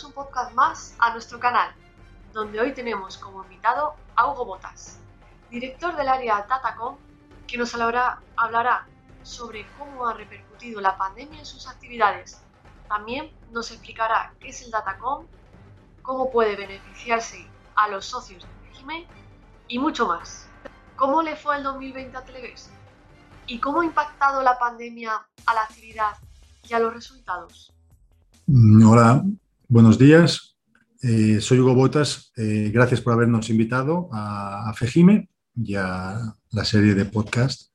Bienvenidos un podcast más a nuestro canal, donde hoy tenemos como invitado a Hugo Botas, director del área Datacom, que nos hablará, hablará sobre cómo ha repercutido la pandemia en sus actividades. También nos explicará qué es el Datacom, cómo puede beneficiarse a los socios de régimen y mucho más. ¿Cómo le fue el 2020 a Televes? ¿Y cómo ha impactado la pandemia a la actividad y a los resultados? Mm, hola, buenos días. Eh, soy Hugo Botas. Eh, gracias por habernos invitado a, Fejime y a la serie de podcast.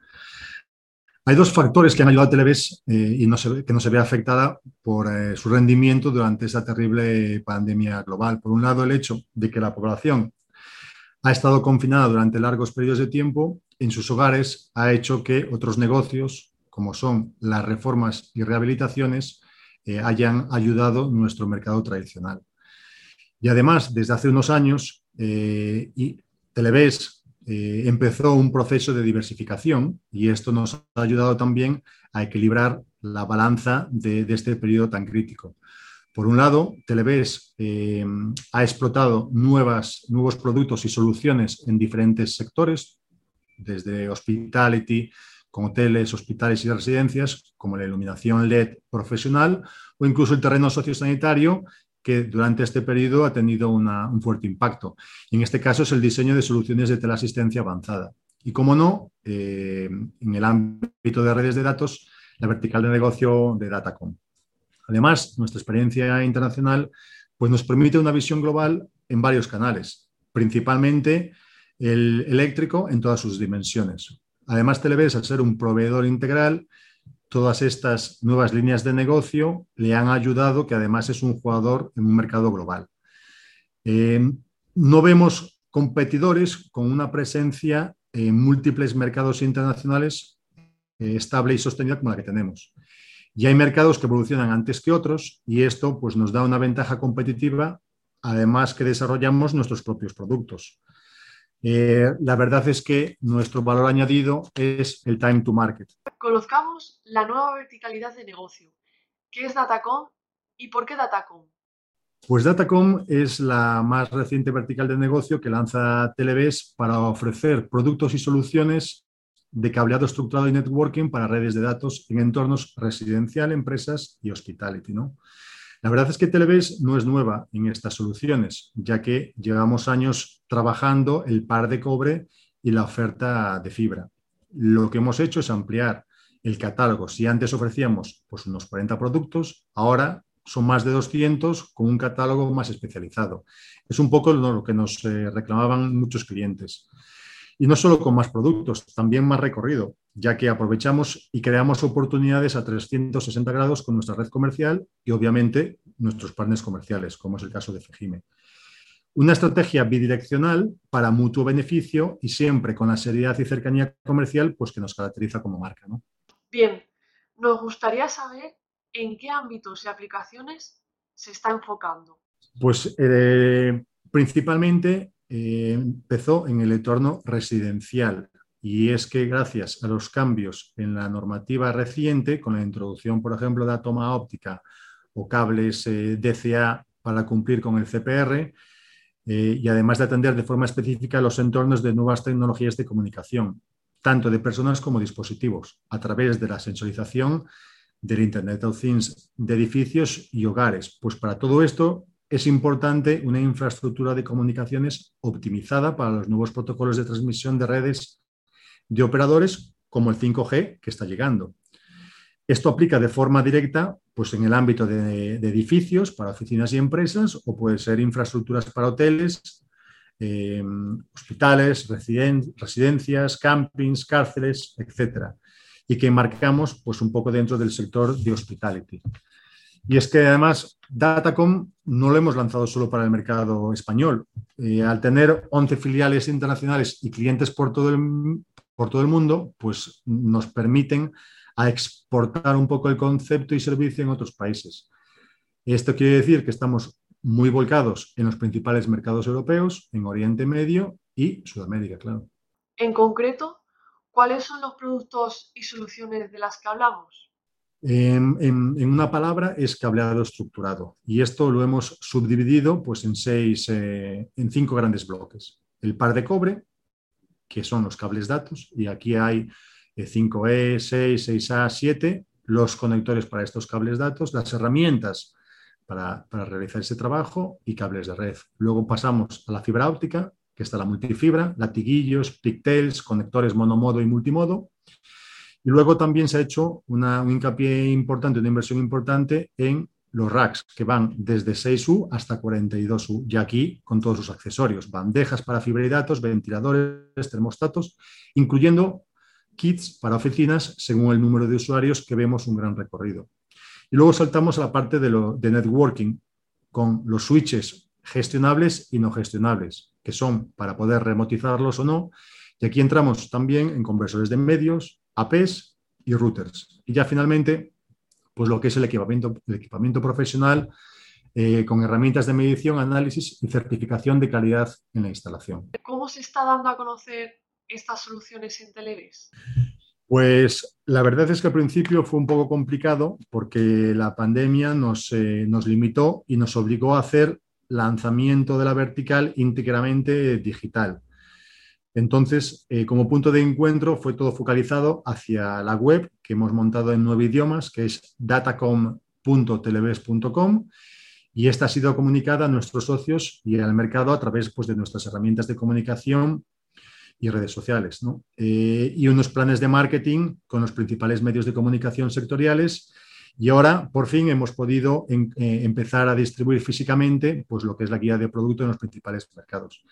Hay dos factores que han ayudado a Televes eh, y que no se ve afectada por su rendimiento durante esta terrible pandemia global. Por un lado, el hecho de que la población ha estado confinada durante largos periodos de tiempo en sus hogares ha hecho que otros negocios, como son las reformas y rehabilitaciones, eh, hayan ayudado nuestro mercado tradicional. Y además, desde hace unos años, eh, y Televes eh, empezó un proceso de diversificación y esto nos ha ayudado también a equilibrar la balanza de, este periodo tan crítico. Por un lado, Televes ha explotado nuevas, nuevos productos y soluciones en diferentes sectores, desde hospitality, con hoteles, hospitales y residencias, como la iluminación LED profesional o incluso el terreno sociosanitario, que durante este periodo ha tenido un fuerte impacto. en este caso es el diseño de soluciones de teleasistencia avanzada. Y como no, eh, en el ámbito de redes de datos, la vertical de negocio de Datacom. Además, nuestra experiencia internacional pues, nos permite una visión global en varios canales, principalmente el eléctrico en todas sus dimensiones, Además, Televes, al ser un proveedor integral, todas estas nuevas líneas de negocio le han ayudado, que además es un jugador en un mercado global. Eh, no vemos competidores con una presencia en múltiples mercados internacionales eh, estable y sostenida como la que tenemos. Y hay mercados que evolucionan antes que otros y esto pues, nos da una ventaja competitiva, además que desarrollamos nuestros propios productos. Eh, la verdad es que nuestro valor añadido es el time to market. Conozcamos la nueva verticalidad de negocio. ¿Qué es Datacom y por qué Datacom? Pues Datacom es la más reciente vertical de negocio que lanza Televes para ofrecer productos y soluciones de cableado estructurado y networking para redes de datos en entornos residencial, empresas y hospitality. ¿no? La verdad es que Televes no es nueva en estas soluciones, ya que llevamos años trabajando el par de cobre y la oferta de fibra. Lo que hemos hecho es ampliar el catálogo. Si antes ofrecíamos pues, unos 40 productos, ahora son más de 200 con un catálogo más especializado. Es un poco lo que nos eh, reclamaban muchos clientes. Y no solo con más productos, también más recorrido ya que aprovechamos y creamos oportunidades a 360 grados con nuestra red comercial y obviamente nuestros partners comerciales, como es el caso de Fejime. Una estrategia bidireccional para mutuo beneficio y siempre con la seriedad y cercanía comercial pues, que nos caracteriza como marca. Bien, nos gustaría saber en qué ámbitos y aplicaciones se está enfocando. Pues eh, principalmente eh, empezó en el entorno residencial, y es que gracias a los cambios en la normativa reciente, con la introducción, por ejemplo, de la toma óptica o cables eh, DCA para cumplir con el CPR, eh, y además de atender de forma específica los entornos de nuevas tecnologías de comunicación, tanto de personas como dispositivos, a través de la sensorización del Internet of Things de edificios y hogares. Pues para todo esto es importante una infraestructura de comunicaciones optimizada para los nuevos protocolos de transmisión de redes de operadores como el 5G que está llegando. Esto aplica de forma directa pues, en el ámbito de, edificios para oficinas y empresas o puede ser infraestructuras para hoteles, em, hospitales, residencias, campings, cárceles, etc. Y que marcamos pues, un poco dentro del sector de hospitality. Y es que además Datacom no lo hemos lanzado solo para el mercado español. Eh, al tener 11 filiales internacionales y clientes por todo el, mundo, pues nos permiten exportar un poco el concepto y servicio en otros países. Esto quiere decir que estamos muy volcados en los principales mercados europeos, en Oriente Medio y Sudamérica, claro. En concreto, ¿cuáles son los productos y soluciones de las que hablamos? En, una palabra es cableado estructurado y esto lo hemos subdividido pues, en, seis, eh, en cinco grandes bloques. El par de cobre, que son los cables datos, y aquí hay 5E, 6, 6A, 7, los conectores para estos cables datos, las herramientas para, para, realizar ese trabajo y cables de red. Luego pasamos a la fibra óptica, que está la multifibra, latiguillos, pigtails, conectores monomodo y multimodo. Y luego también se ha hecho una, un hincapié importante, una inversión importante en los racks, que van desde 6U hasta 42U, y aquí con todos sus accesorios, bandejas para fibra y datos, ventiladores, termostatos, incluyendo kits para oficinas según el número de usuarios que vemos un gran recorrido. Y luego saltamos a la parte de, de networking con los switches gestionables y no gestionables, que son para poder remotizarlos o no. Y aquí entramos también en conversores de medios, APs y routers. Y ya finalmente, pues lo que es el equipamiento, el equipamiento profesional eh, con herramientas de medición, análisis y certificación de calidad en la instalación. ¿Cómo se está dando a conocer estas soluciones en Televes? Pues la verdad es que al principio fue un poco complicado porque la pandemia nos, eh, nos limitó y nos obligó a hacer lanzamiento de la vertical íntegramente digital. Entonces, eh, como punto de encuentro fue todo focalizado hacia la web que hemos montado en nueve idiomas, que es datacom.televes.com, y esta ha sido comunicada a nuestros socios y al mercado a través pues, de nuestras herramientas de comunicación y redes sociales, eh, y unos planes de marketing con los principales medios de comunicación sectoriales. Y ahora, por fin, hemos podido eh, empezar a distribuir físicamente pues, lo que es la guía de producto en los principales mercados.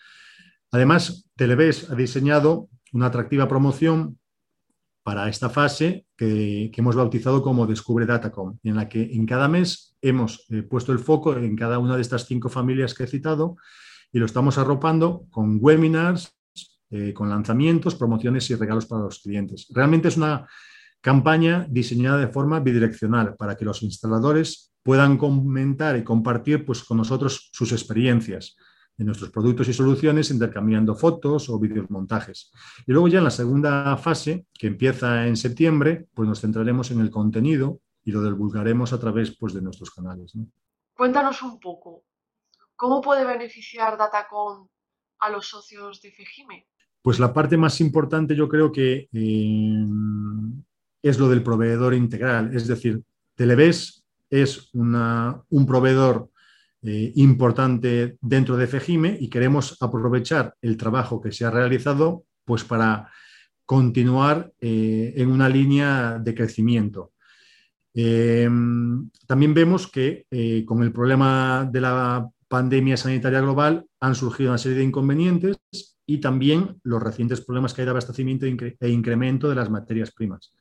Además, Televes ha diseñado una atractiva promoción para esta fase que, hemos bautizado como Descubre Datacom, en la que en cada mes hemos eh, puesto el foco en cada una de estas cinco familias que he citado y lo estamos arropando con webinars, eh, con lanzamientos, promociones y regalos para los clientes. Realmente es una campaña diseñada de forma bidireccional para que los instaladores puedan comentar y compartir pues, con nosotros sus experiencias de nuestros productos y soluciones intercambiando fotos o videomontajes. Y luego ya en la segunda fase, que empieza en septiembre, pues nos centraremos en el contenido y lo divulgaremos a través pues, de nuestros canales. Cuéntanos un poco, ¿cómo puede beneficiar Datacom a los socios de FEGIME? Pues la parte más importante yo creo que eh, es lo del proveedor integral, es decir, Televes es un proveedor eh, importante dentro de FEGIME y queremos aprovechar el trabajo que se ha realizado pues para continuar eh, en una línea de crecimiento. Eh, también vemos que con el problema de la pandemia sanitaria global han surgido una serie de inconvenientes y también los recientes problemas que hay de abastecimiento e incremento de las materias primas.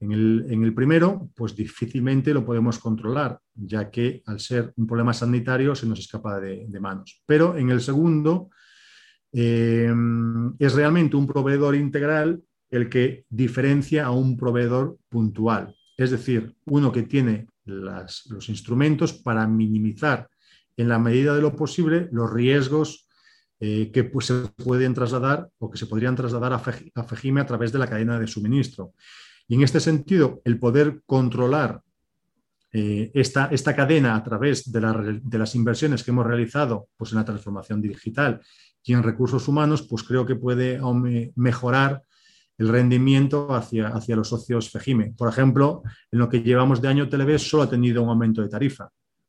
En el, primero, pues difícilmente lo podemos controlar, ya que al ser un problema sanitario se nos escapa de, manos. Pero en el segundo, eh, es realmente un proveedor integral el que diferencia a un proveedor puntual. Es decir, uno que tiene los instrumentos para minimizar en la medida de lo posible los riesgos eh, que pues, se pueden trasladar o que se podrían trasladar a, FEGIME a través de la cadena de suministro. Y en este sentido, el poder controlar eh, esta, esta, cadena a través de, de, las inversiones que hemos realizado pues, en la transformación digital y en recursos humanos, pues creo que puede mejorar el rendimiento hacia, hacia los socios FEGIME. Por ejemplo, en lo que llevamos de año Televes solo ha tenido un aumento de tarifa.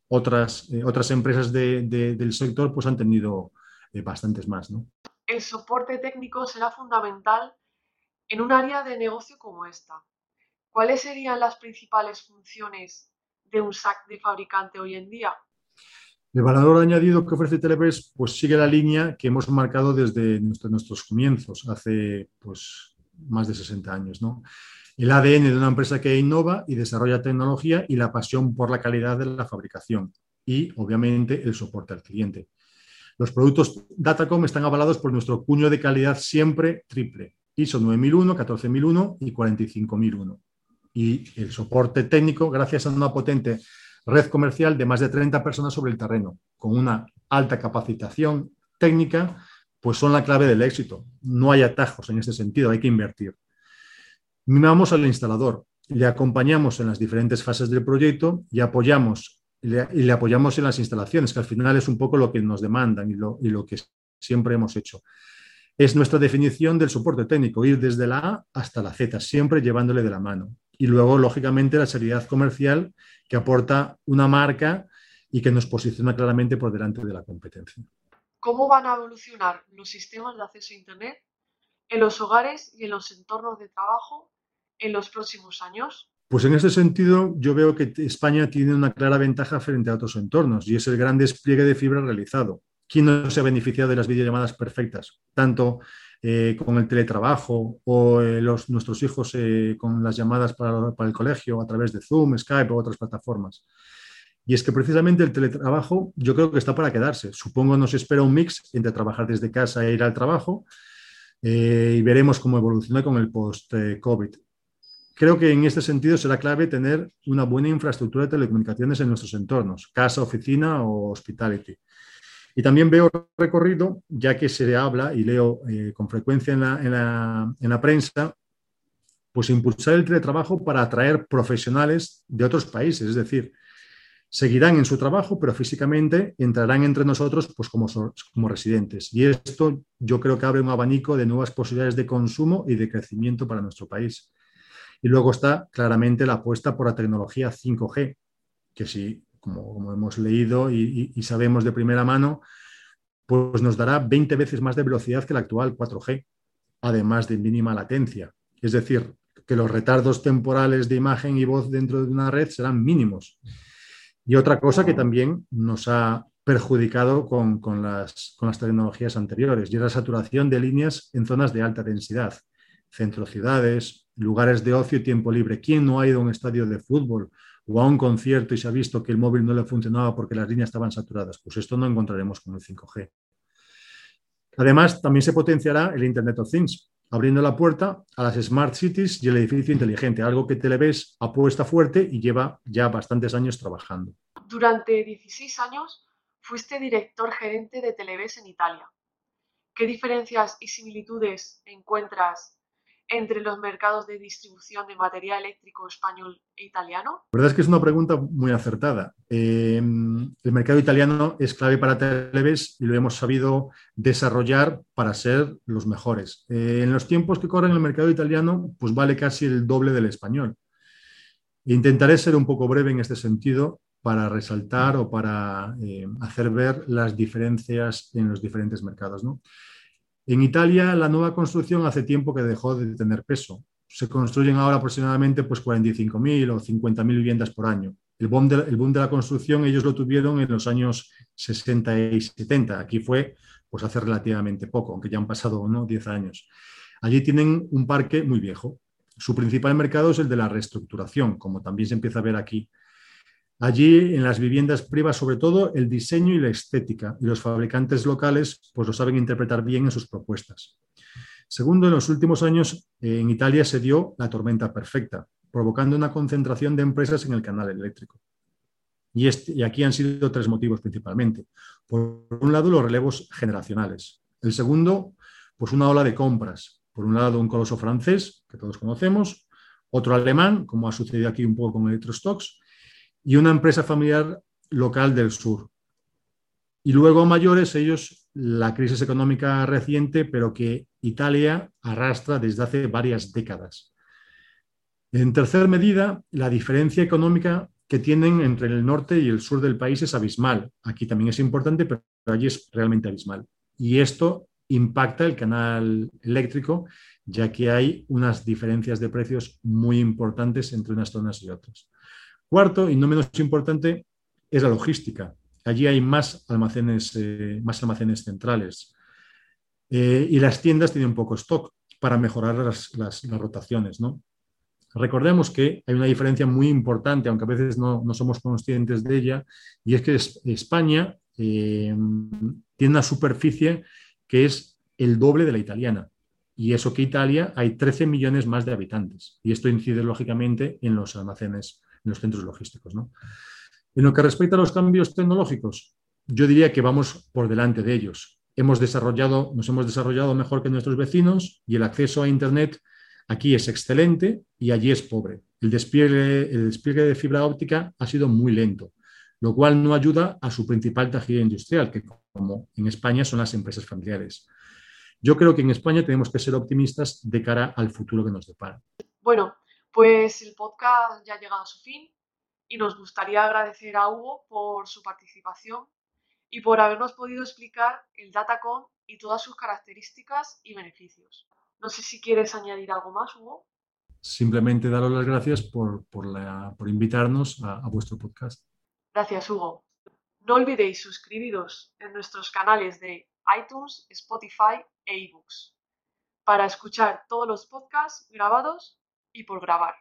Otras, eh, otras empresas del sector pues, han tenido eh, bastantes más. ¿no? El soporte técnico será fundamental en un área de negocio como esta. ¿Cuáles serían las principales funciones de un SAC de fabricante hoy en día? El valor añadido que ofrece Telepress pues sigue la línea que hemos marcado desde nuestros comienzos, hace pues, más de 60 años. ¿no? El ADN de una empresa que innova y desarrolla tecnología y la pasión por la calidad de la fabricación y, obviamente, el soporte al cliente. Los productos Datacom están avalados por nuestro cuño de calidad siempre triple, ISO 9001, 14001 y 45001 y el soporte técnico gracias a una potente red comercial de más de 30 personas sobre el terreno, con una alta capacitación técnica, pues son la clave del éxito. No hay atajos en este sentido, hay que invertir. Mimamos al instalador. le acompañamos en las diferentes fases del proyecto y apoyamos y le, apoyamos en las instalaciones, que al final es un poco lo que nos demandan y lo, y lo que siempre hemos hecho. Es nuestra definición del soporte técnico, ir desde la A hasta la Z, siempre llevándole de la mano. Y luego, lógicamente, la seriedad comercial que aporta una marca y que nos posiciona claramente por delante de la competencia. ¿Cómo van a evolucionar los sistemas de acceso a Internet en los hogares y en los entornos de trabajo en los próximos años? Pues en ese sentido, yo veo que España tiene una clara ventaja frente a otros entornos y es el gran despliegue de fibra realizado. ¿Quién no se ha beneficiado de las videollamadas perfectas? Tanto eh, con el teletrabajo o eh, nuestros hijos eh, con las llamadas para, el colegio a través de Zoom, Skype o otras plataformas. Y es que precisamente el teletrabajo yo creo que está para quedarse. Supongo nos espera un mix entre trabajar desde casa e ir al trabajo y veremos cómo evoluciona con el post-COVID. Creo que en este sentido será clave tener una buena infraestructura de telecomunicaciones en nuestros entornos, casa, oficina o hospitality. Y también veo recorrido, ya que se habla y leo eh, con frecuencia en la, en la prensa, pues impulsar el teletrabajo para atraer profesionales de otros países, es decir, seguirán en su trabajo, pero físicamente entrarán entre nosotros pues, como, como residentes. Y esto yo creo que abre un abanico de nuevas posibilidades de consumo y de crecimiento para nuestro país. Y luego está claramente la apuesta por la tecnología 5G, que si, como, hemos leído y, sabemos de primera mano, pues nos dará 20 veces más de velocidad que la actual 4G, además de mínima latencia. Es decir, que los retardos temporales de imagen y voz dentro de una red serán mínimos. Y otra cosa que también nos ha perjudicado con, las, con las tecnologías anteriores, y es la saturación de líneas en zonas de alta densidad, centro ciudades, lugares de ocio y tiempo libre. ¿Quién no ha ido a un estadio de fútbol o a un concierto y se ha visto que el móvil no le funcionaba porque las líneas estaban saturadas? Pues esto no encontraremos con el 5G. Además, también se potenciará el Internet of Things, abriendo la puerta a las Smart Cities y el edificio inteligente, algo que Televes apuesta fuerte y lleva ya bastantes años trabajando. Durante 16 años fuiste director gerente de Televes en Italia. ¿Qué diferencias y similitudes encuentras entre los mercados de distribución de material eléctrico español e italiano? La verdad es que es una pregunta muy acertada. Eh, el mercado italiano es clave para Televes y lo hemos sabido desarrollar para ser los mejores. Eh, en los tiempos que corren el mercado italiano, pues vale casi el doble del español. Intentaré ser un poco breve en este sentido para resaltar o para eh, hacer ver las diferencias en los diferentes mercados. ¿no? En Italia, la nueva construcción hace tiempo que dejó de tener peso. Se construyen ahora aproximadamente pues, 45.000 o 50.000 viviendas por año. El boom, de, la construcción ellos lo tuvieron en los años 60 y 70. Aquí fue pues, hace relativamente poco, aunque ya han pasado ¿no? 10 años. Allí tienen un parque muy viejo. Su principal mercado es el de la reestructuración, como también se empieza a ver aquí. Allí, en las viviendas priva sobre todo el diseño y la estética, y los fabricantes locales pues, lo saben interpretar bien en sus propuestas. Segundo, en los últimos años en Italia se dio la tormenta perfecta, provocando una concentración de empresas en el canal eléctrico. Y, este, y aquí han sido tres motivos principalmente. Por un lado, los relevos generacionales. El segundo, pues una ola de compras. Por un lado, un coloso francés, que todos conocemos, otro alemán, como ha sucedido aquí un poco con Electrostocks, y una empresa familiar local del sur. Y luego mayores, ellos, la crisis económica reciente, pero que Italia arrastra desde hace varias décadas. En tercer medida, la diferencia económica que tienen entre el norte y el sur del país es abismal. Aquí también es importante, pero allí es realmente abismal. Y esto impacta el canal eléctrico, ya que hay unas diferencias de precios muy importantes entre unas zonas y otras. Cuarto, y no menos importante, es la logística. Allí hay más almacenes, eh, más almacenes centrales. Eh, y las tiendas tienen poco stock para mejorar las, rotaciones. ¿no? Recordemos que hay una diferencia muy importante, aunque a veces no, somos conscientes de ella, y es que España eh, tiene una superficie que es el doble de la italiana. Y eso que Italia hay 13 millones más de habitantes. Y esto incide lógicamente en los almacenes en los centros logísticos. ¿no? En lo que respecta a los cambios tecnológicos, yo diría que vamos por delante de ellos. Hemos desarrollado, nos hemos desarrollado mejor que nuestros vecinos y el acceso a Internet aquí es excelente y allí es pobre. el despliegue, de fibra óptica ha sido muy lento, lo cual no ayuda a su principal tajilla industrial, que como en España son las empresas familiares. Yo creo que en España tenemos que ser optimistas de cara al futuro que nos depara. Bueno, pues el podcast ya ha llegado a su fin y nos gustaría agradecer a Hugo por su participación y por habernos podido explicar el Datacom y todas sus características y beneficios. No sé si quieres añadir algo más, Hugo. Simplemente daros las gracias por, invitarnos a, a vuestro podcast. Gracias, Hugo. No olvidéis suscribiros en nuestros canales de iTunes, Spotify e ebooks para escuchar todos los podcasts grabados y por grabar.